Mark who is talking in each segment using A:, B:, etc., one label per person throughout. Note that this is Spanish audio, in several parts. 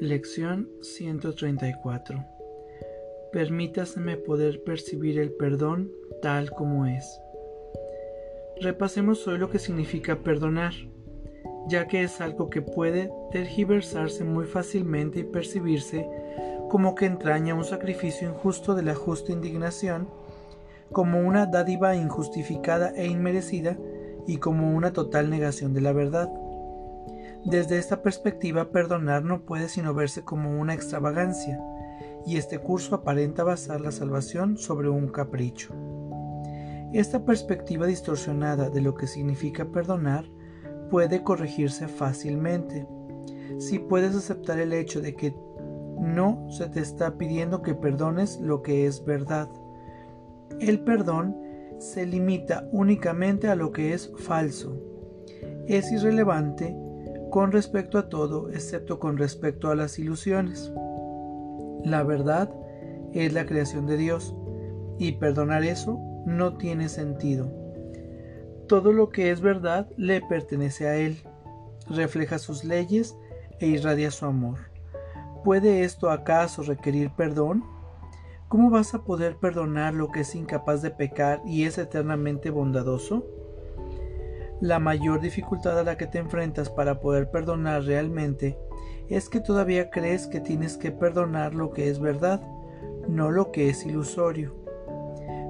A: Lección 134 Permítaseme poder percibir el perdón tal como es. Repasemos hoy lo que significa perdonar, ya que es algo que puede tergiversarse muy fácilmente y percibirse como que entraña un sacrificio injusto de la justa indignación, como una dádiva injustificada e inmerecida y como una total negación de la verdad. Desde esta perspectiva, perdonar no puede sino verse como una extravagancia, y este curso aparenta basar la salvación sobre un capricho. Esta perspectiva distorsionada de lo que significa perdonar puede corregirse fácilmente. Si puedes aceptar el hecho de que no se te está pidiendo que perdones lo que es verdad. El perdón se limita únicamente a lo que es falso. Es irrelevante con respecto a todo excepto con respecto a las ilusiones. La verdad es la creación de Dios y perdonar eso no tiene sentido. Todo lo que es verdad le pertenece a Él, refleja sus leyes e irradia su amor. ¿Puede esto acaso requerir perdón? ¿Cómo vas a poder perdonar lo que es incapaz de pecar y es eternamente bondadoso? La mayor dificultad a la que te enfrentas para poder perdonar realmente es que todavía crees que tienes que perdonar lo que es verdad, no lo que es ilusorio.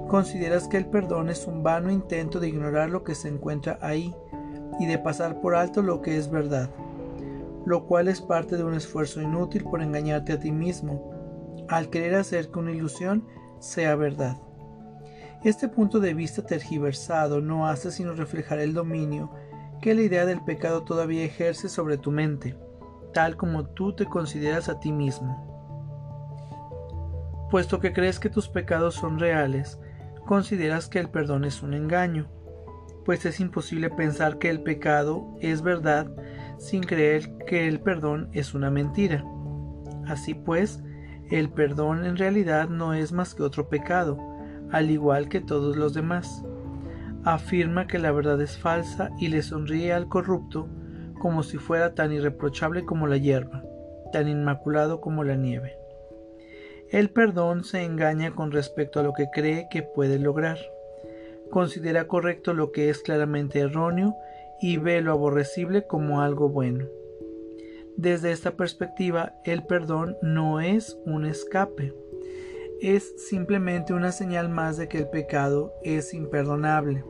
A: Consideras que el perdón es un vano intento de ignorar lo que se encuentra ahí y de pasar por alto lo que es verdad, lo cual es parte de un esfuerzo inútil por engañarte a ti mismo, al querer hacer que una ilusión sea verdad. Este punto de vista tergiversado no hace sino reflejar el dominio que la idea del pecado todavía ejerce sobre tu mente, tal como tú te consideras a ti mismo. Puesto que crees que tus pecados son reales, consideras que el perdón es un engaño, pues es imposible pensar que el pecado es verdad sin creer que el perdón es una mentira. Así pues, el perdón en realidad no es más que otro pecado, al igual que todos los demás. Afirma que la verdad es falsa y le sonríe al corrupto como si fuera tan irreprochable como la hierba, tan inmaculado como la nieve. El perdón se engaña con respecto a lo que cree que puede lograr. Considera correcto lo que es claramente erróneo y ve lo aborrecible como algo bueno. Desde esta perspectiva, el perdón no es un escape, es simplemente una señal más de que el pecado es imperdonable,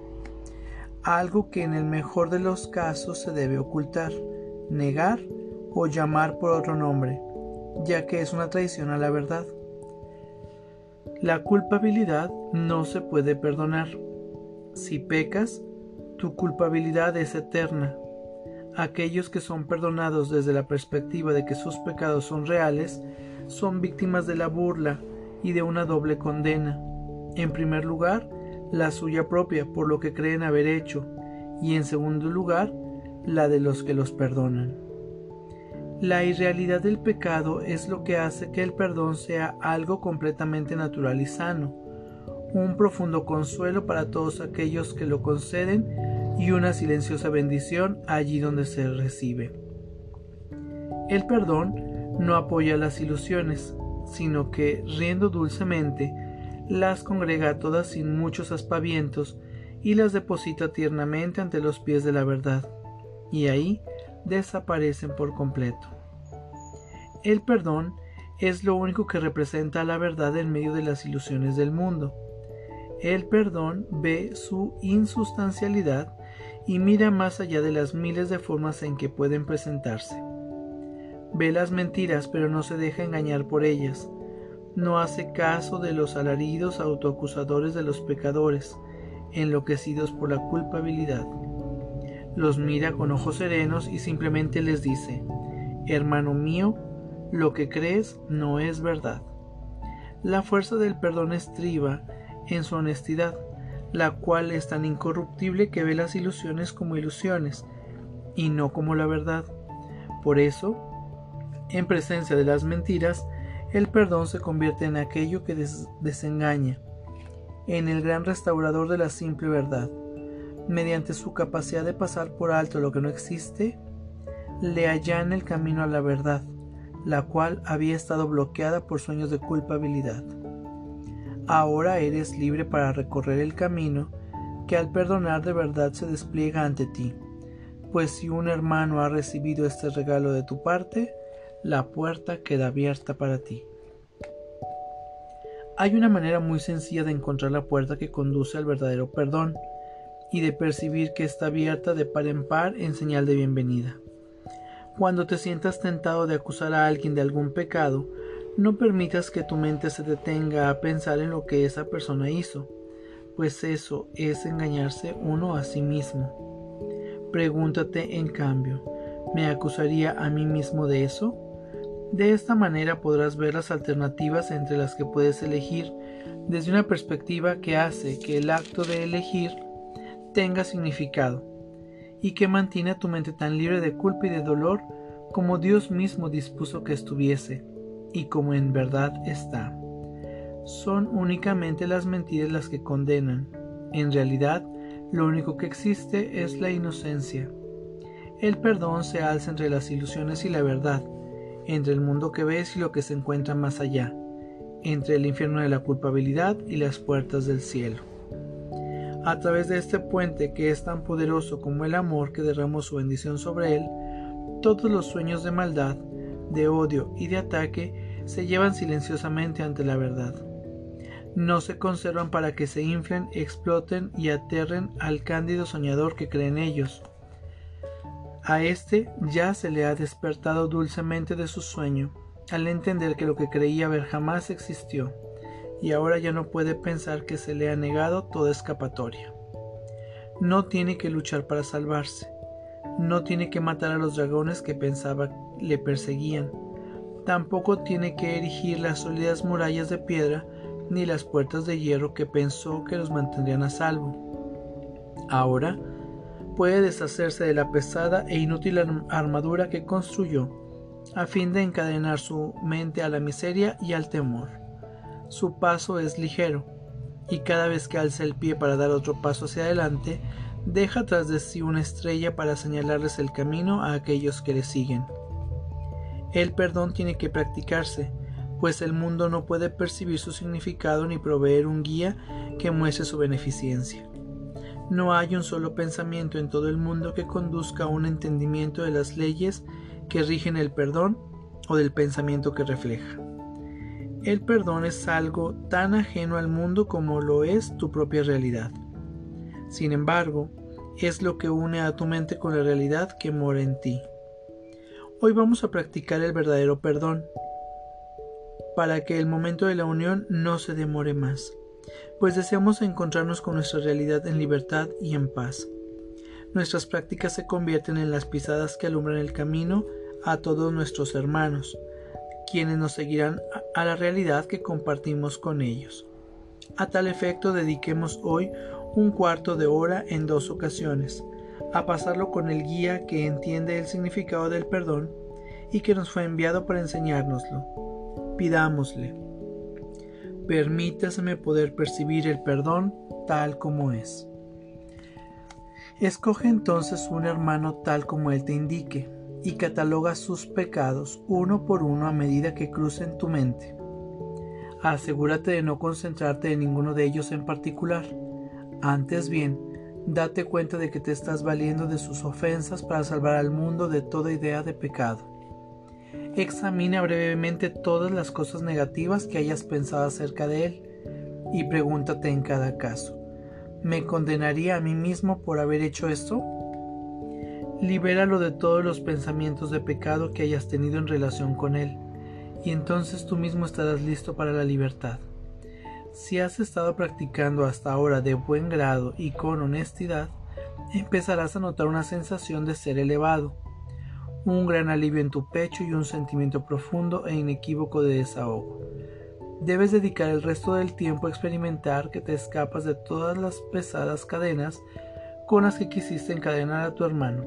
A: algo que en el mejor de los casos se debe ocultar, negar o llamar por otro nombre, ya que es una traición a la verdad. La culpabilidad no se puede perdonar. Si pecas, tu culpabilidad es eterna. Aquellos que son perdonados desde la perspectiva de que sus pecados son reales, son víctimas de la burla, y de una doble condena. En primer lugar, la suya propia por lo que creen haber hecho, y en segundo lugar, la de los que los perdonan. La irrealidad del pecado es lo que hace que el perdón sea algo completamente natural y sano, un profundo consuelo para todos aquellos que lo conceden y una silenciosa bendición allí donde se recibe. El perdón no apoya las ilusiones, sino que, riendo dulcemente, las congrega todas sin muchos aspavientos y las deposita tiernamente ante los pies de la verdad, y ahí desaparecen por completo. El perdón es lo único que representa la verdad en medio de las ilusiones del mundo. El perdón ve su insustancialidad y mira más allá de las miles de formas en que pueden presentarse. Ve las mentiras pero no se deja engañar por ellas. No hace caso de los alaridos autoacusadores de los pecadores, enloquecidos por la culpabilidad. Los mira con ojos serenos y simplemente les dice, Hermano mío, lo que crees no es verdad. La fuerza del perdón estriba en su honestidad, la cual es tan incorruptible que ve las ilusiones como ilusiones y no como la verdad. Por eso, en presencia de las mentiras, el perdón se convierte en aquello que desengaña, en el gran restaurador de la simple verdad. Mediante su capacidad de pasar por alto lo que no existe, le allana el camino a la verdad, la cual había estado bloqueada por sueños de culpabilidad. Ahora eres libre para recorrer el camino que al perdonar de verdad se despliega ante ti, pues si un hermano ha recibido este regalo de tu parte, la puerta queda abierta para ti. Hay una manera muy sencilla de encontrar la puerta que conduce al verdadero perdón y de percibir que está abierta de par en par en señal de bienvenida. Cuando te sientas tentado de acusar a alguien de algún pecado, no permitas que tu mente se detenga a pensar en lo que esa persona hizo, pues eso es engañarse uno a sí mismo. Pregúntate en cambio, ¿me acusaría a mí mismo de eso? De esta manera podrás ver las alternativas entre las que puedes elegir desde una perspectiva que hace que el acto de elegir tenga significado y que mantiene a tu mente tan libre de culpa y de dolor como Dios mismo dispuso que estuviese y como en verdad está. Son únicamente las mentiras las que condenan. En realidad, lo único que existe es la inocencia. El perdón se alza entre las ilusiones y la verdad, entre el mundo que ves y lo que se encuentra más allá, entre el infierno de la culpabilidad y las puertas del cielo. A través de este puente que es tan poderoso como el amor que derramó su bendición sobre él, todos los sueños de maldad, de odio y de ataque se llevan silenciosamente ante la verdad. No se conservan para que se inflen, exploten y aterren al cándido soñador que cree en ellos, a éste ya se le ha despertado dulcemente de su sueño, al entender que lo que creía ver jamás existió, y ahora ya no puede pensar que se le ha negado toda escapatoria. No tiene que luchar para salvarse, no tiene que matar a los dragones que pensaba le perseguían, tampoco tiene que erigir las sólidas murallas de piedra ni las puertas de hierro que pensó que los mantendrían a salvo. Ahora puede deshacerse de la pesada e inútil armadura que construyó, a fin de encadenar su mente a la miseria y al temor. Su paso es ligero, y cada vez que alza el pie para dar otro paso hacia adelante, deja tras de sí una estrella para señalarles el camino a aquellos que le siguen. El perdón tiene que practicarse, pues el mundo no puede percibir su significado ni proveer un guía que muestre su beneficencia. No hay un solo pensamiento en todo el mundo que conduzca a un entendimiento de las leyes que rigen el perdón o del pensamiento que refleja. El perdón es algo tan ajeno al mundo como lo es tu propia realidad. Sin embargo, es lo que une a tu mente con la realidad que mora en ti. Hoy vamos a practicar el verdadero perdón, para que el momento de la unión no se demore más pues deseamos encontrarnos con nuestra realidad en libertad y en paz. Nuestras prácticas se convierten en las pisadas que alumbran el camino a todos nuestros hermanos, quienes nos seguirán a la realidad que compartimos con ellos. A tal efecto dediquemos hoy un cuarto de hora en dos ocasiones, a pasarlo con el guía que entiende el significado del perdón y que nos fue enviado para enseñárnoslo. Pidámosle permítaseme poder percibir el perdón tal como es. Escoge entonces un hermano tal como él te indique y cataloga sus pecados uno por uno a medida que crucen tu mente. Asegúrate de no concentrarte en ninguno de ellos en particular. Antes bien, date cuenta de que te estás valiendo de sus ofensas para salvar al mundo de toda idea de pecado. Examina brevemente todas las cosas negativas que hayas pensado acerca de él y pregúntate en cada caso, ¿me condenaría a mí mismo por haber hecho esto? Libéralo de todos los pensamientos de pecado que hayas tenido en relación con él, y entonces tú mismo estarás listo para la libertad. Si has estado practicando hasta ahora de buen grado y con honestidad, empezarás a notar una sensación de ser elevado, un gran alivio en tu pecho y un sentimiento profundo e inequívoco de desahogo. Debes dedicar el resto del tiempo a experimentar que te escapas de todas las pesadas cadenas con las que quisiste encadenar a tu hermano,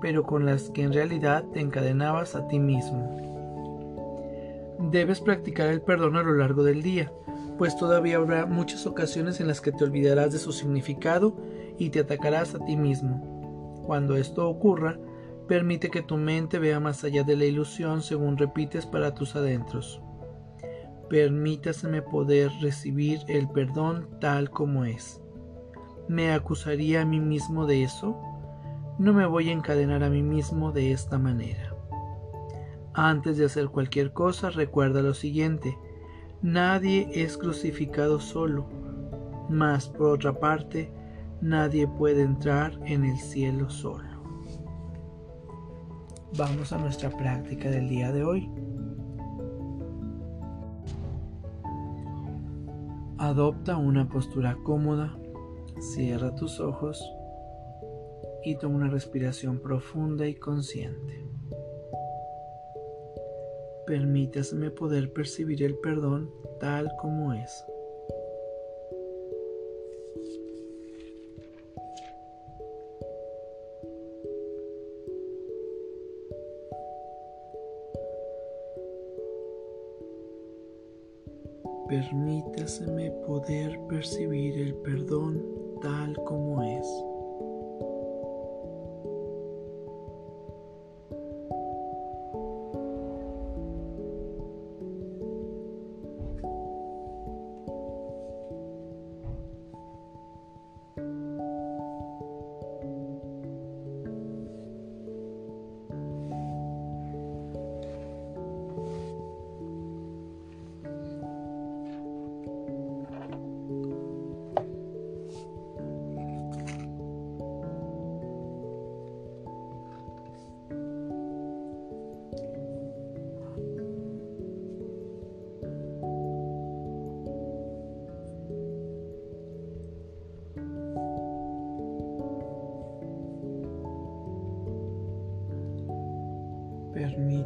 A: pero con las que en realidad te encadenabas a ti mismo. Debes practicar el perdón a lo largo del día, pues todavía habrá muchas ocasiones en las que te olvidarás de su significado y te atacarás a ti mismo. Cuando esto ocurra, Permite que tu mente vea más allá de la ilusión según repites para tus adentros. Permítaseme poder recibir el perdón tal como es. ¿Me acusaría a mí mismo de eso? No me voy a encadenar a mí mismo de esta manera. Antes de hacer cualquier cosa, recuerda lo siguiente. Nadie es crucificado solo, mas por otra parte, nadie puede entrar en el cielo solo. Vamos a nuestra práctica del día de hoy. Adopta una postura cómoda, cierra tus ojos y toma una respiración profunda y consciente. Permítaseme poder percibir el perdón tal como es. Poder percibir el perdón tal como es.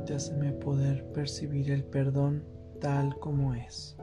A: Permítaseme poder percibir el perdón tal como es.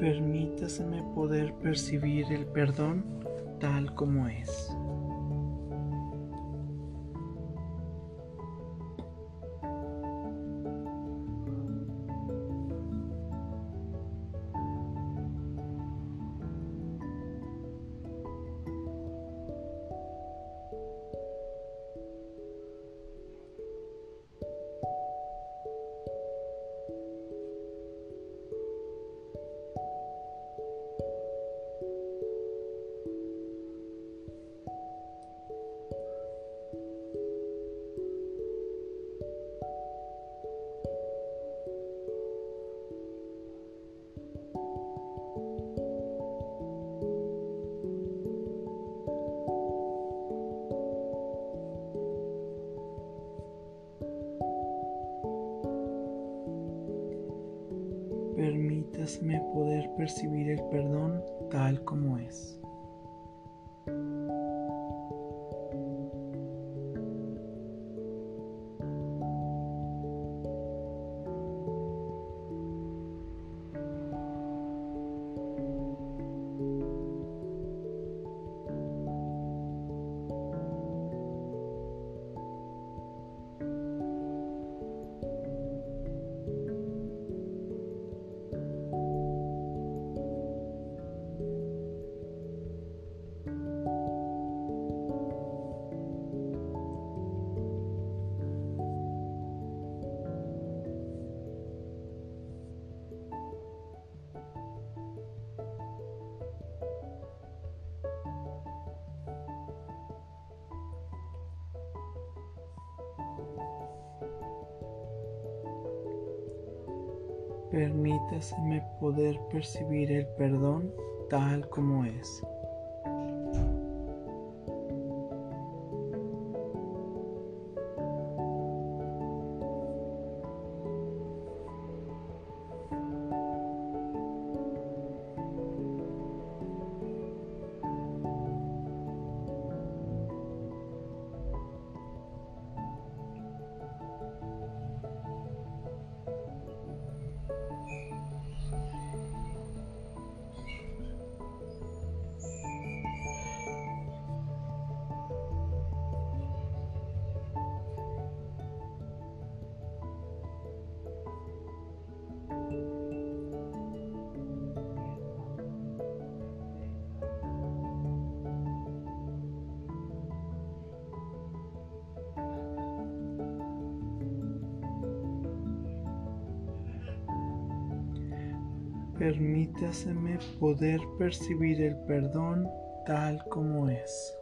A: Permítaseme poder percibir el perdón tal como es. Permítasme poder percibir el perdón tal como es. Permítaseme poder percibir el perdón tal como es. Permítaseme poder percibir el perdón tal como es.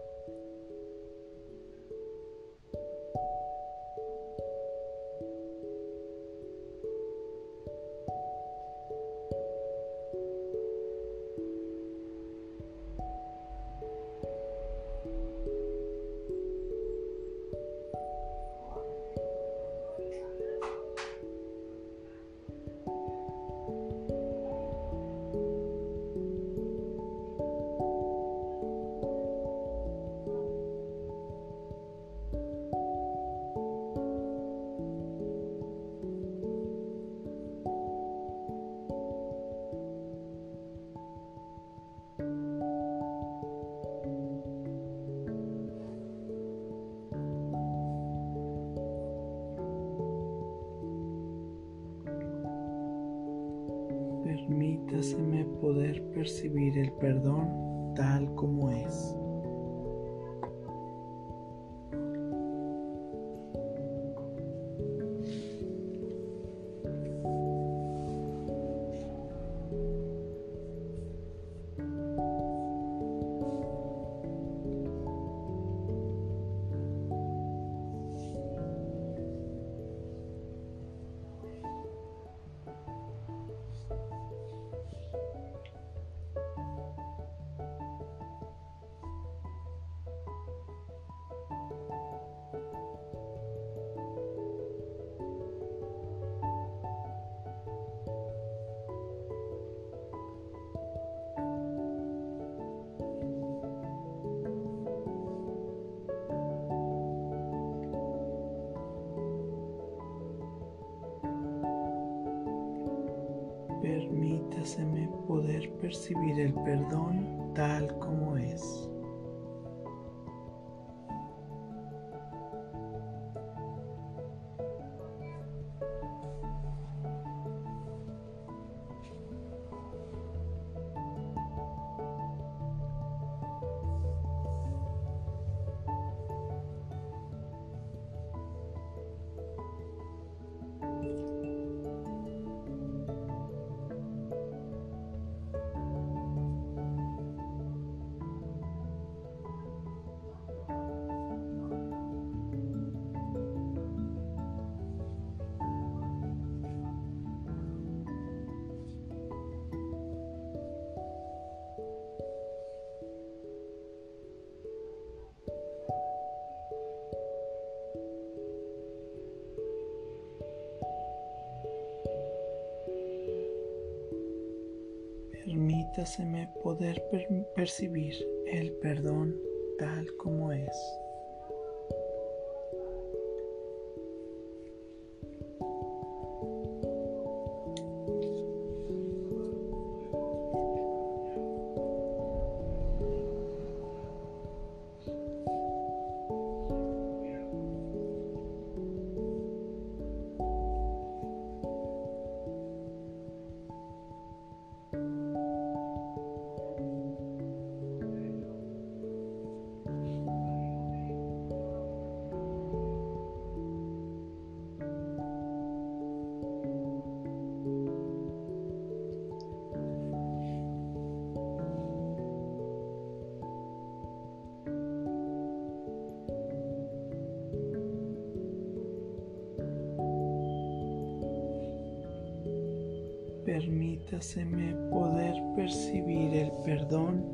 A: Poder percibir el perdón tal como es. Permítaseme poder percibir el perdón tal como es. Permítaseme poder percibir el perdón tal como es. Permítaseme poder percibir el perdón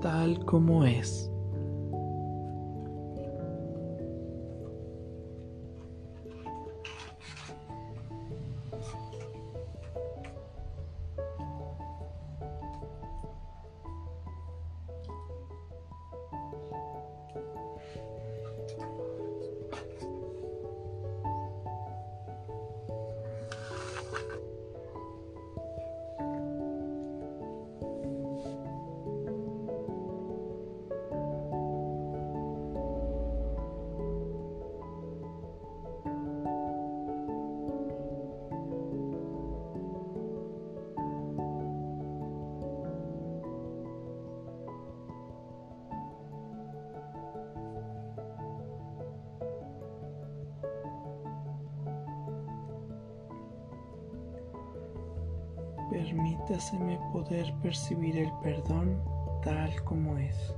A: tal como es. Permítaseme poder percibir el perdón tal como es.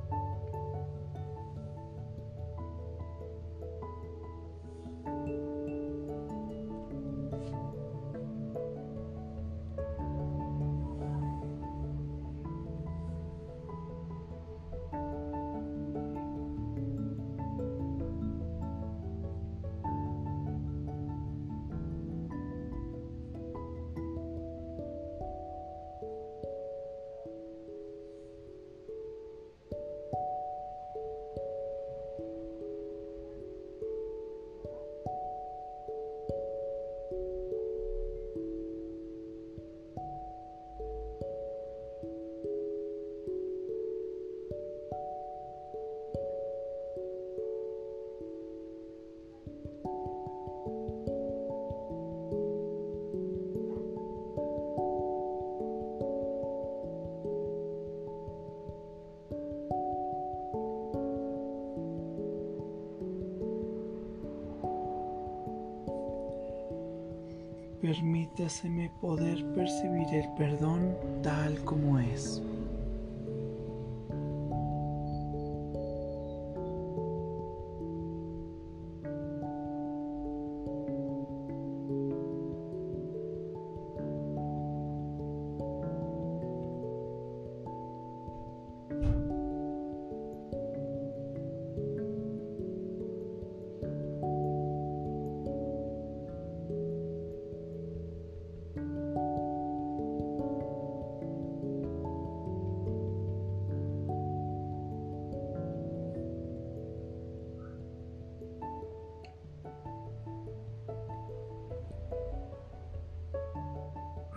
A: Permítaseme poder percibir el perdón tal como es.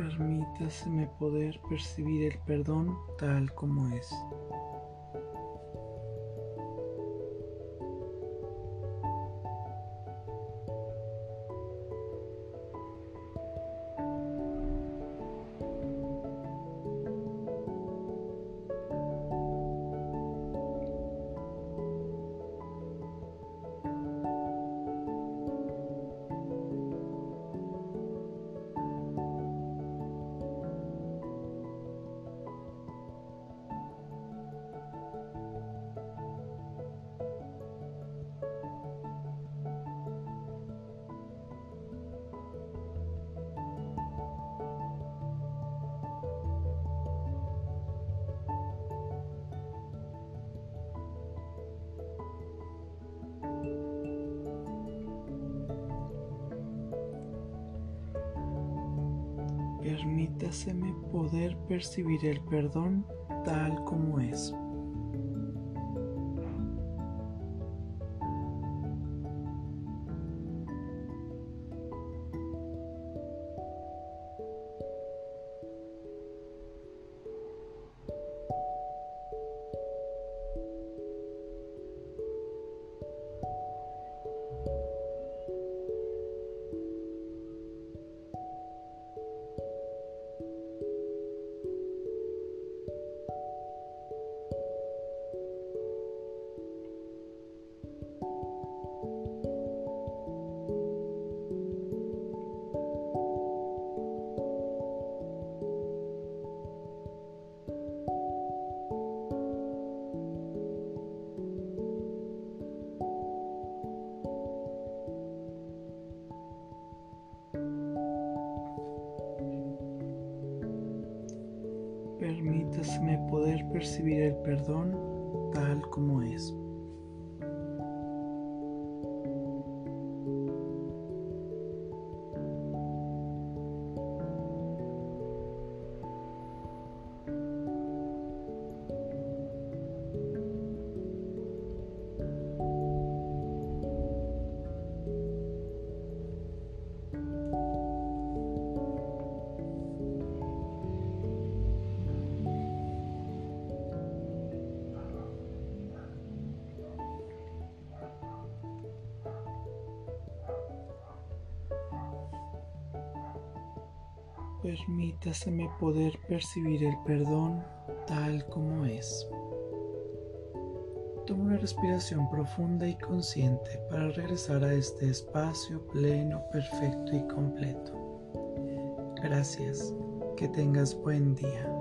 A: Permítaseme poder percibir el perdón tal como es. Permítaseme poder percibir el perdón tal como es. Poder percibir el perdón tal como es. Permítaseme poder percibir el perdón tal como es. Toma una respiración profunda y consciente para regresar a este espacio pleno, perfecto y completo. Gracias. Que tengas buen día.